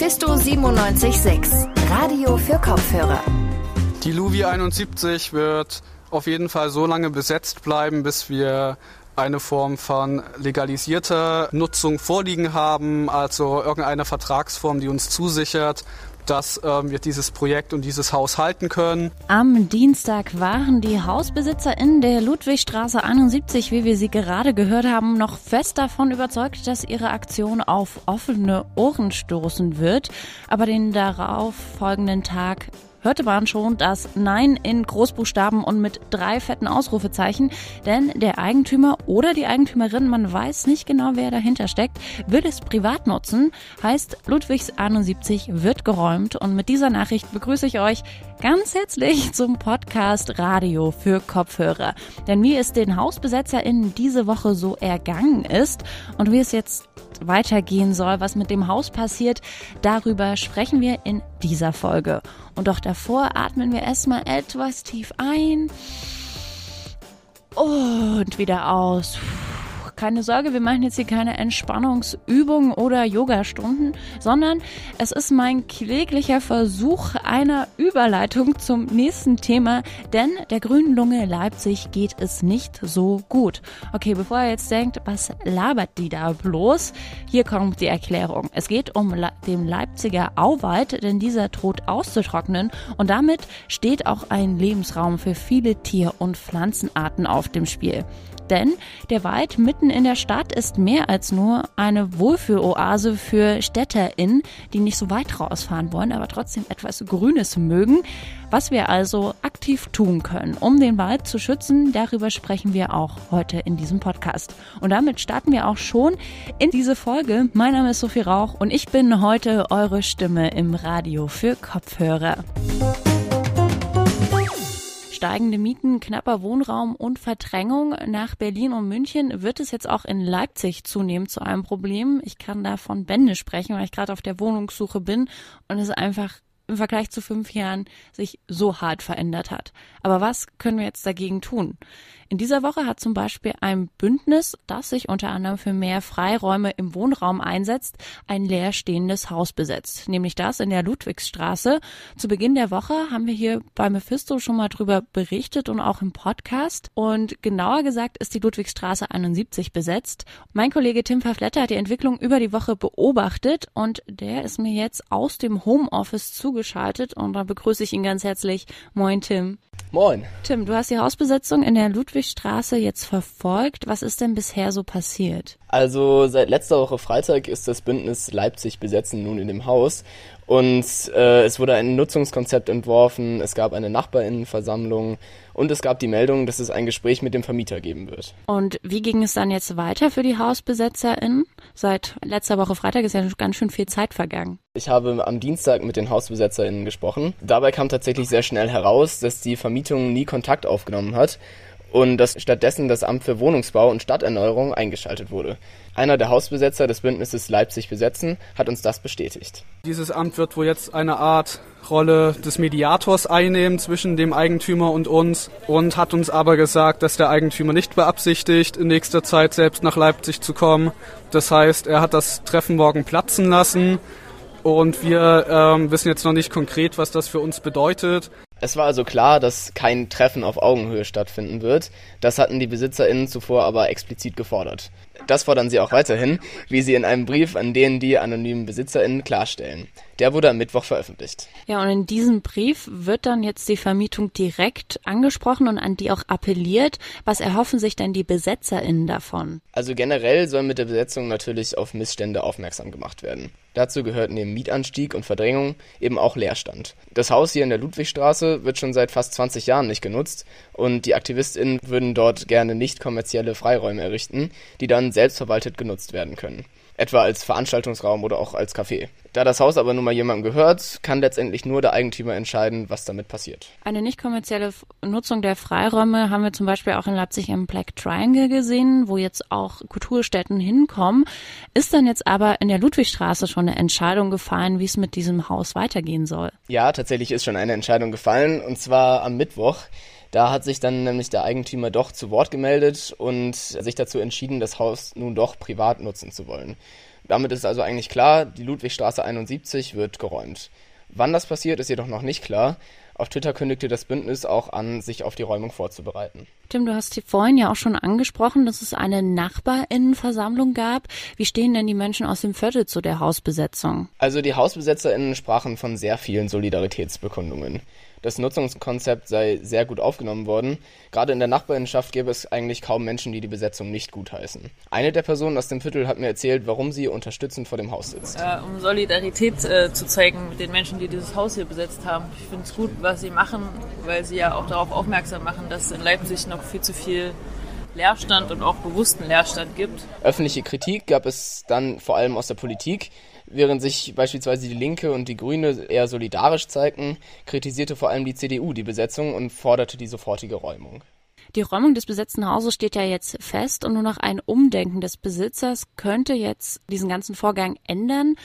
Mephisto 976, Radio für Kopfhörer. Die Luvi 71 wird auf jeden Fall so lange besetzt bleiben, bis wir eine Form von legalisierter Nutzung vorliegen haben, also irgendeine Vertragsform, die uns zusichert, dass ähm, wir dieses Projekt und dieses Haus halten können. Am Dienstag waren die Hausbesitzer in der Ludwigstraße 71, wie wir sie gerade gehört haben, noch fest davon überzeugt, dass ihre Aktion auf offene Ohren stoßen wird. Aber den darauf folgenden Tag hörte man schon das Nein in Großbuchstaben und mit drei fetten Ausrufezeichen, denn der Eigentümer oder die Eigentümerin, man weiß nicht genau, wer dahinter steckt, will es privat nutzen, heißt Ludwigs 71 wird geräumt. Und mit dieser Nachricht begrüße ich euch ganz herzlich zum Podcast Radio für Kopfhörer. Denn wie es den HausbesetzerInnen diese Woche so ergangen ist und wie es jetzt weitergehen soll, was mit dem Haus passiert, darüber sprechen wir in dieser Folge. Und doch davor atmen wir erstmal etwas tief ein und wieder aus keine Sorge, wir machen jetzt hier keine Entspannungsübungen oder Yogastunden, sondern es ist mein kläglicher Versuch einer Überleitung zum nächsten Thema, denn der grünen Lunge Leipzig geht es nicht so gut. Okay, bevor ihr jetzt denkt, was labert die da bloß? Hier kommt die Erklärung. Es geht um den Leipziger Auwald, denn dieser droht auszutrocknen und damit steht auch ein Lebensraum für viele Tier- und Pflanzenarten auf dem Spiel. Denn der Wald mitten in der Stadt ist mehr als nur eine Wohlfühloase für StädterInnen, die nicht so weit rausfahren wollen, aber trotzdem etwas Grünes mögen. Was wir also aktiv tun können, um den Wald zu schützen, darüber sprechen wir auch heute in diesem Podcast. Und damit starten wir auch schon in diese Folge. Mein Name ist Sophie Rauch und ich bin heute eure Stimme im Radio für Kopfhörer. Steigende Mieten, knapper Wohnraum und Verdrängung nach Berlin und München wird es jetzt auch in Leipzig zunehmend zu einem Problem. Ich kann da von Bände sprechen, weil ich gerade auf der Wohnungssuche bin und es einfach im Vergleich zu fünf Jahren sich so hart verändert hat. Aber was können wir jetzt dagegen tun? In dieser Woche hat zum Beispiel ein Bündnis, das sich unter anderem für mehr Freiräume im Wohnraum einsetzt, ein leerstehendes Haus besetzt, nämlich das in der Ludwigsstraße. Zu Beginn der Woche haben wir hier bei Mephisto schon mal drüber berichtet und auch im Podcast. Und genauer gesagt ist die Ludwigsstraße 71 besetzt. Mein Kollege Tim Verfletter hat die Entwicklung über die Woche beobachtet und der ist mir jetzt aus dem Homeoffice zugeschaltet und da begrüße ich ihn ganz herzlich. Moin Tim. Moin. Tim, du hast die Hausbesetzung in der Ludwigstraße jetzt verfolgt. Was ist denn bisher so passiert? Also seit letzter Woche Freitag ist das Bündnis Leipzig besetzen nun in dem Haus und äh, es wurde ein Nutzungskonzept entworfen, es gab eine Nachbarinnenversammlung und es gab die Meldung, dass es ein Gespräch mit dem Vermieter geben wird. Und wie ging es dann jetzt weiter für die HausbesetzerInnen? Seit letzter Woche Freitag ist ja ganz schön viel Zeit vergangen. Ich habe am Dienstag mit den HausbesetzerInnen gesprochen. Dabei kam tatsächlich sehr schnell heraus, dass die Vermietung nie Kontakt aufgenommen hat und dass stattdessen das Amt für Wohnungsbau und Stadterneuerung eingeschaltet wurde. Einer der Hausbesetzer des Bündnisses Leipzig besetzen hat uns das bestätigt. Dieses Amt wird wohl jetzt eine Art Rolle des Mediators einnehmen zwischen dem Eigentümer und uns und hat uns aber gesagt, dass der Eigentümer nicht beabsichtigt, in nächster Zeit selbst nach Leipzig zu kommen. Das heißt, er hat das Treffen morgen platzen lassen und wir ähm, wissen jetzt noch nicht konkret, was das für uns bedeutet. Es war also klar, dass kein Treffen auf Augenhöhe stattfinden wird. Das hatten die BesitzerInnen zuvor aber explizit gefordert. Das fordern sie auch weiterhin, wie sie in einem Brief an den die anonymen BesitzerInnen klarstellen. Der wurde am Mittwoch veröffentlicht. Ja, und in diesem Brief wird dann jetzt die Vermietung direkt angesprochen und an die auch appelliert. Was erhoffen sich denn die BesetzerInnen davon? Also generell soll mit der Besetzung natürlich auf Missstände aufmerksam gemacht werden. Dazu gehört neben Mietanstieg und Verdrängung eben auch Leerstand. Das Haus hier in der Ludwigstraße wird schon seit fast 20 Jahren nicht genutzt und die AktivistInnen würden dort gerne nicht kommerzielle Freiräume errichten, die dann selbstverwaltet genutzt werden können etwa als Veranstaltungsraum oder auch als Café. Da das Haus aber nun mal jemandem gehört, kann letztendlich nur der Eigentümer entscheiden, was damit passiert. Eine nicht kommerzielle Nutzung der Freiräume haben wir zum Beispiel auch in Leipzig im Black Triangle gesehen, wo jetzt auch Kulturstätten hinkommen. Ist dann jetzt aber in der Ludwigstraße schon eine Entscheidung gefallen, wie es mit diesem Haus weitergehen soll? Ja, tatsächlich ist schon eine Entscheidung gefallen und zwar am Mittwoch. Da hat sich dann nämlich der Eigentümer doch zu Wort gemeldet und sich dazu entschieden, das Haus nun doch privat nutzen zu wollen. Damit ist also eigentlich klar, die Ludwigstraße 71 wird geräumt. Wann das passiert, ist jedoch noch nicht klar. Auf Twitter kündigte das Bündnis auch an, sich auf die Räumung vorzubereiten. Tim, du hast vorhin ja auch schon angesprochen, dass es eine Nachbarinnenversammlung gab. Wie stehen denn die Menschen aus dem Viertel zu der Hausbesetzung? Also die Hausbesetzerinnen sprachen von sehr vielen Solidaritätsbekundungen. Das Nutzungskonzept sei sehr gut aufgenommen worden. Gerade in der Nachbarinnenschaft gäbe es eigentlich kaum Menschen, die die Besetzung nicht gutheißen. Eine der Personen aus dem Viertel hat mir erzählt, warum sie unterstützend vor dem Haus sitzt. Äh, um Solidarität äh, zu zeigen mit den Menschen, die dieses Haus hier besetzt haben. Ich finde es gut, was sie machen, weil sie ja auch darauf aufmerksam machen, dass in Leipzig noch viel zu viel Leerstand und auch bewussten Leerstand gibt. Öffentliche Kritik gab es dann vor allem aus der Politik. Während sich beispielsweise die Linke und die Grüne eher solidarisch zeigten, kritisierte vor allem die CDU die Besetzung und forderte die sofortige Räumung. Die Räumung des besetzten Hauses steht ja jetzt fest und nur noch ein Umdenken des Besitzers könnte jetzt diesen ganzen Vorgang ändern.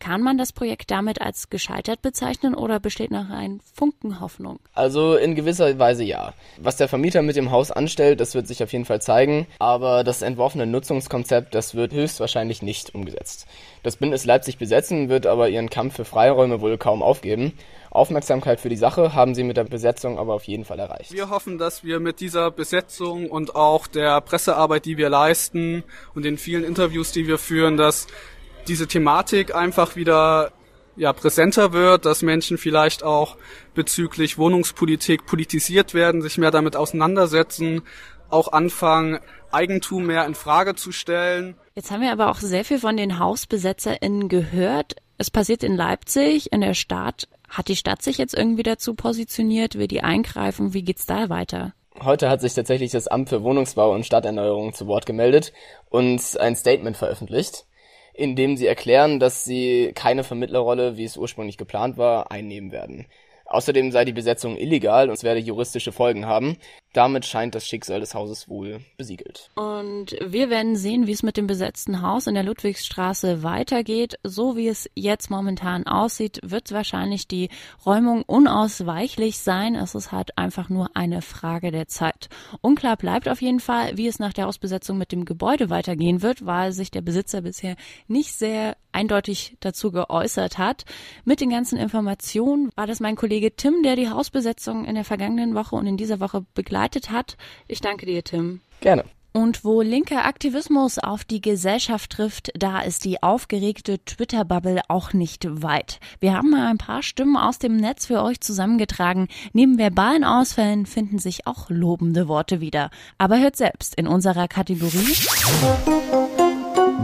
Kann man das Projekt damit als gescheitert bezeichnen oder besteht noch ein Funken Hoffnung? Also in gewisser Weise ja. Was der Vermieter mit dem Haus anstellt, das wird sich auf jeden Fall zeigen, aber das entworfene Nutzungskonzept, das wird höchstwahrscheinlich nicht umgesetzt. Das Bündnis Leipzig besetzen wird aber ihren Kampf für Freiräume wohl kaum aufgeben. Aufmerksamkeit für die Sache haben sie mit der Besetzung aber auf jeden Fall erreicht. Wir hoffen, dass wir mit dieser Besetzung und auch der Pressearbeit, die wir leisten und den vielen Interviews, die wir führen, dass diese Thematik einfach wieder ja, präsenter wird, dass Menschen vielleicht auch bezüglich Wohnungspolitik politisiert werden, sich mehr damit auseinandersetzen, auch anfangen, Eigentum mehr in Frage zu stellen. Jetzt haben wir aber auch sehr viel von den HausbesetzerInnen gehört. Es passiert in Leipzig, in der Stadt. Hat die Stadt sich jetzt irgendwie dazu positioniert? Will die eingreifen? Wie geht's da weiter? Heute hat sich tatsächlich das Amt für Wohnungsbau und Stadterneuerung zu Wort gemeldet und ein Statement veröffentlicht in dem sie erklären, dass sie keine Vermittlerrolle, wie es ursprünglich geplant war, einnehmen werden. Außerdem sei die Besetzung illegal und es werde juristische Folgen haben. Damit scheint das Schicksal des Hauses wohl besiegelt. Und wir werden sehen, wie es mit dem besetzten Haus in der Ludwigsstraße weitergeht. So wie es jetzt momentan aussieht, wird wahrscheinlich die Räumung unausweichlich sein. Es ist halt einfach nur eine Frage der Zeit. Unklar bleibt auf jeden Fall, wie es nach der Ausbesetzung mit dem Gebäude weitergehen wird, weil sich der Besitzer bisher nicht sehr eindeutig dazu geäußert hat. Mit den ganzen Informationen war das mein Kollege Tim, der die Hausbesetzung in der vergangenen Woche und in dieser Woche begleitet hat. Ich danke dir, Tim. Gerne. Und wo linker Aktivismus auf die Gesellschaft trifft, da ist die aufgeregte Twitter-Bubble auch nicht weit. Wir haben mal ein paar Stimmen aus dem Netz für euch zusammengetragen. Neben verbalen Ausfällen finden sich auch lobende Worte wieder. Aber hört selbst in unserer Kategorie.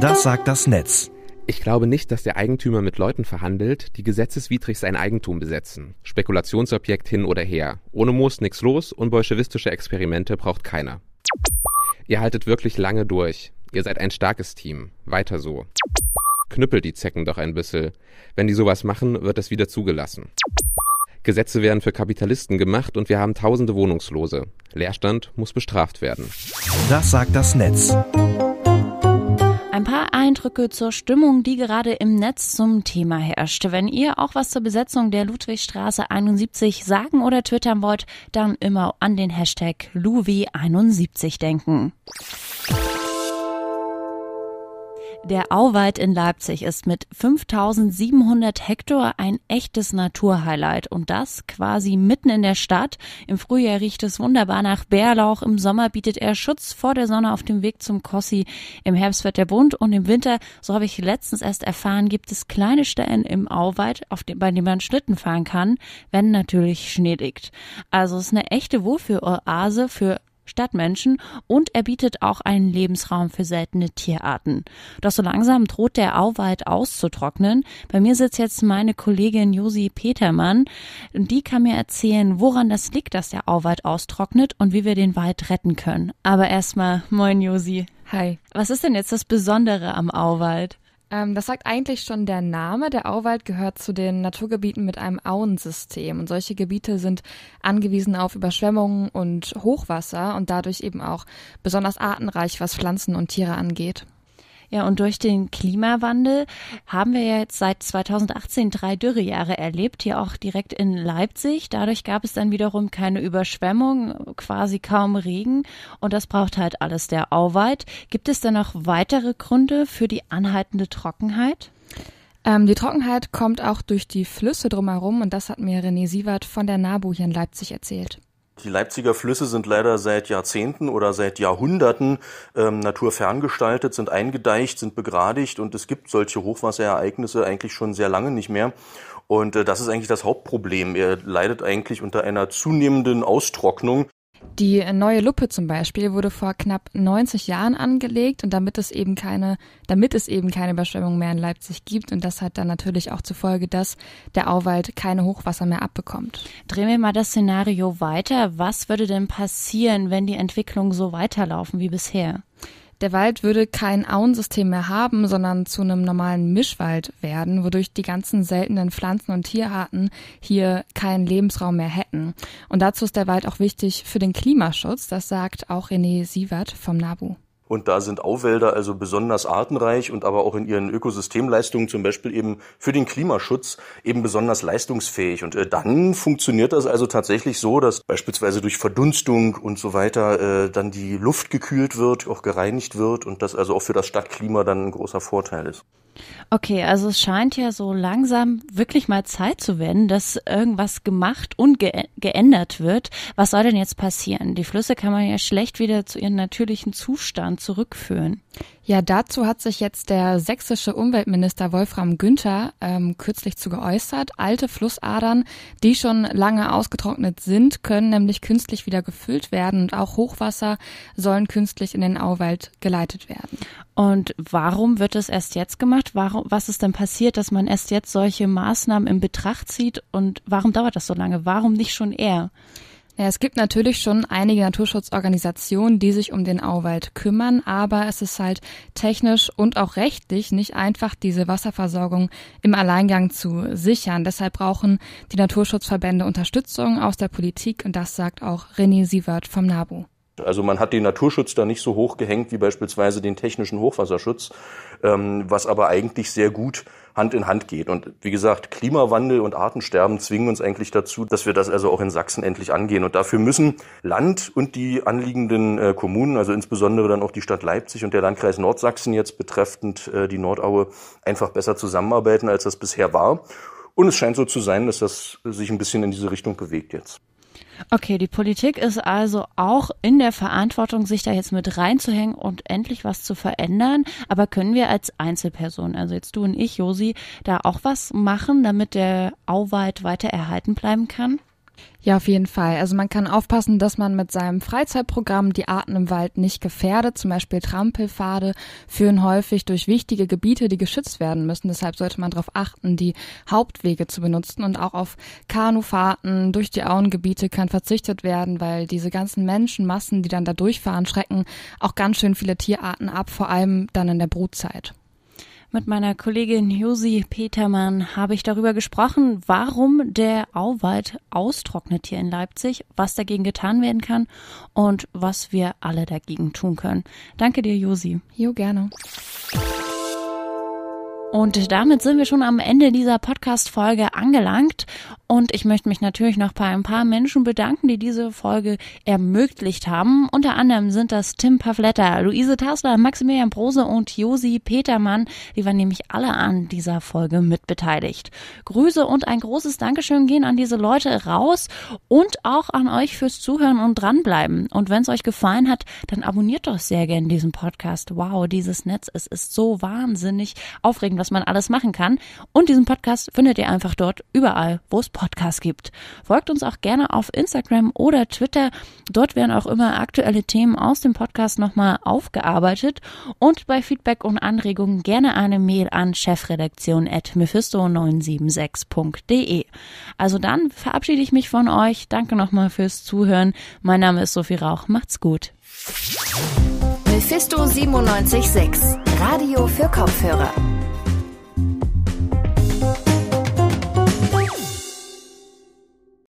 Das sagt das Netz. Ich glaube nicht, dass der Eigentümer mit Leuten verhandelt, die gesetzeswidrig sein Eigentum besetzen. Spekulationsobjekt hin oder her. Ohne Moos nix los und bolschewistische Experimente braucht keiner. Ihr haltet wirklich lange durch. Ihr seid ein starkes Team. Weiter so. Knüppelt die Zecken doch ein bisschen. Wenn die sowas machen, wird das wieder zugelassen. Gesetze werden für Kapitalisten gemacht und wir haben tausende Wohnungslose. Leerstand muss bestraft werden. Das sagt das Netz. Ein paar Eindrücke zur Stimmung, die gerade im Netz zum Thema herrscht. Wenn ihr auch was zur Besetzung der Ludwigstraße 71 sagen oder twittern wollt, dann immer an den Hashtag Luwi71 denken. Der Auwald in Leipzig ist mit 5700 Hektar ein echtes Naturhighlight und das quasi mitten in der Stadt. Im Frühjahr riecht es wunderbar nach Bärlauch, im Sommer bietet er Schutz vor der Sonne auf dem Weg zum Kossi, im Herbst wird er bunt und im Winter, so habe ich letztens erst erfahren, gibt es kleine Stellen im Auwald, auf dem, bei denen man Schlitten fahren kann, wenn natürlich Schnee liegt. Also es ist eine echte Wohlfühloase für Stadtmenschen und er bietet auch einen Lebensraum für seltene Tierarten. Doch so langsam droht der Auwald auszutrocknen. Bei mir sitzt jetzt meine Kollegin Josi Petermann und die kann mir erzählen, woran das liegt, dass der Auwald austrocknet und wie wir den Wald retten können. Aber erstmal, moin Josi. Hi. Was ist denn jetzt das Besondere am Auwald? Ähm, das sagt eigentlich schon der Name. Der Auwald gehört zu den Naturgebieten mit einem Auensystem. Und solche Gebiete sind angewiesen auf Überschwemmungen und Hochwasser und dadurch eben auch besonders artenreich, was Pflanzen und Tiere angeht. Ja, und durch den Klimawandel haben wir ja jetzt seit 2018 drei Dürrejahre erlebt, hier auch direkt in Leipzig. Dadurch gab es dann wiederum keine Überschwemmung, quasi kaum Regen. Und das braucht halt alles der Auweit. Gibt es denn noch weitere Gründe für die anhaltende Trockenheit? Ähm, die Trockenheit kommt auch durch die Flüsse drumherum und das hat mir René Sievert von der NABU hier in Leipzig erzählt. Die Leipziger Flüsse sind leider seit Jahrzehnten oder seit Jahrhunderten ähm, naturferngestaltet, sind eingedeicht, sind begradigt und es gibt solche Hochwasserereignisse eigentlich schon sehr lange nicht mehr. Und äh, das ist eigentlich das Hauptproblem. Er leidet eigentlich unter einer zunehmenden Austrocknung. Die neue Luppe zum Beispiel wurde vor knapp 90 Jahren angelegt und damit es eben keine, damit es eben keine Überschwemmung mehr in Leipzig gibt und das hat dann natürlich auch zur Folge, dass der Auwald keine Hochwasser mehr abbekommt. Drehen wir mal das Szenario weiter. Was würde denn passieren, wenn die Entwicklungen so weiterlaufen wie bisher? Der Wald würde kein Auensystem mehr haben, sondern zu einem normalen Mischwald werden, wodurch die ganzen seltenen Pflanzen- und Tierarten hier keinen Lebensraum mehr hätten. Und dazu ist der Wald auch wichtig für den Klimaschutz, das sagt auch René Sievert vom NABU. Und da sind Auwälder also besonders artenreich und aber auch in ihren Ökosystemleistungen, zum Beispiel eben für den Klimaschutz, eben besonders leistungsfähig. Und äh, dann funktioniert das also tatsächlich so, dass beispielsweise durch Verdunstung und so weiter äh, dann die Luft gekühlt wird, auch gereinigt wird und das also auch für das Stadtklima dann ein großer Vorteil ist. Okay, also es scheint ja so langsam wirklich mal Zeit zu werden, dass irgendwas gemacht und ge geändert wird. Was soll denn jetzt passieren? Die Flüsse kann man ja schlecht wieder zu ihrem natürlichen Zustand zurückführen. Ja, dazu hat sich jetzt der sächsische Umweltminister Wolfram Günther ähm, kürzlich zu geäußert. Alte Flussadern, die schon lange ausgetrocknet sind, können nämlich künstlich wieder gefüllt werden und auch Hochwasser sollen künstlich in den Auwald geleitet werden. Und warum wird es erst jetzt gemacht? Warum, was ist denn passiert, dass man erst jetzt solche Maßnahmen in Betracht zieht und warum dauert das so lange? Warum nicht schon eher? Ja, es gibt natürlich schon einige Naturschutzorganisationen, die sich um den Auwald kümmern, aber es ist halt technisch und auch rechtlich nicht einfach, diese Wasserversorgung im Alleingang zu sichern. Deshalb brauchen die Naturschutzverbände Unterstützung aus der Politik und das sagt auch René Sievert vom NABU. Also man hat den Naturschutz da nicht so hoch gehängt wie beispielsweise den technischen Hochwasserschutz, ähm, was aber eigentlich sehr gut Hand in Hand geht. Und wie gesagt, Klimawandel und Artensterben zwingen uns eigentlich dazu, dass wir das also auch in Sachsen endlich angehen. Und dafür müssen Land und die anliegenden äh, Kommunen, also insbesondere dann auch die Stadt Leipzig und der Landkreis Nordsachsen jetzt betreffend äh, die Nordaue, einfach besser zusammenarbeiten, als das bisher war. Und es scheint so zu sein, dass das sich ein bisschen in diese Richtung bewegt jetzt. Okay, die Politik ist also auch in der Verantwortung, sich da jetzt mit reinzuhängen und endlich was zu verändern. Aber können wir als Einzelperson, also jetzt du und ich, Josi, da auch was machen, damit der Auwald weiter erhalten bleiben kann? Ja, auf jeden Fall. Also man kann aufpassen, dass man mit seinem Freizeitprogramm die Arten im Wald nicht gefährdet. Zum Beispiel Trampelpfade führen häufig durch wichtige Gebiete, die geschützt werden müssen. Deshalb sollte man darauf achten, die Hauptwege zu benutzen und auch auf Kanufahrten durch die Auengebiete kann verzichtet werden, weil diese ganzen Menschenmassen, die dann da durchfahren, schrecken auch ganz schön viele Tierarten ab, vor allem dann in der Brutzeit. Mit meiner Kollegin Josi Petermann habe ich darüber gesprochen, warum der Auwald austrocknet hier in Leipzig, was dagegen getan werden kann und was wir alle dagegen tun können. Danke dir, Josi. Jo, gerne. Und damit sind wir schon am Ende dieser Podcast-Folge angelangt. Und ich möchte mich natürlich noch bei ein paar Menschen bedanken, die diese Folge ermöglicht haben. Unter anderem sind das Tim Pavletta, Luise Tassler, Maximilian Brose und Josi Petermann. Die waren nämlich alle an dieser Folge mitbeteiligt. Grüße und ein großes Dankeschön gehen an diese Leute raus und auch an euch fürs Zuhören und dranbleiben. Und wenn es euch gefallen hat, dann abonniert doch sehr gerne diesen Podcast. Wow, dieses Netz, es ist so wahnsinnig aufregend, was man alles machen kann. Und diesen Podcast findet ihr einfach dort überall, wo es Podcasts gibt. Folgt uns auch gerne auf Instagram oder Twitter. Dort werden auch immer aktuelle Themen aus dem Podcast nochmal aufgearbeitet. Und bei Feedback und Anregungen gerne eine Mail an chefredaktion.mephisto976.de. Also dann verabschiede ich mich von euch. Danke nochmal fürs Zuhören. Mein Name ist Sophie Rauch. Macht's gut. Mephisto 976, Radio für Kopfhörer.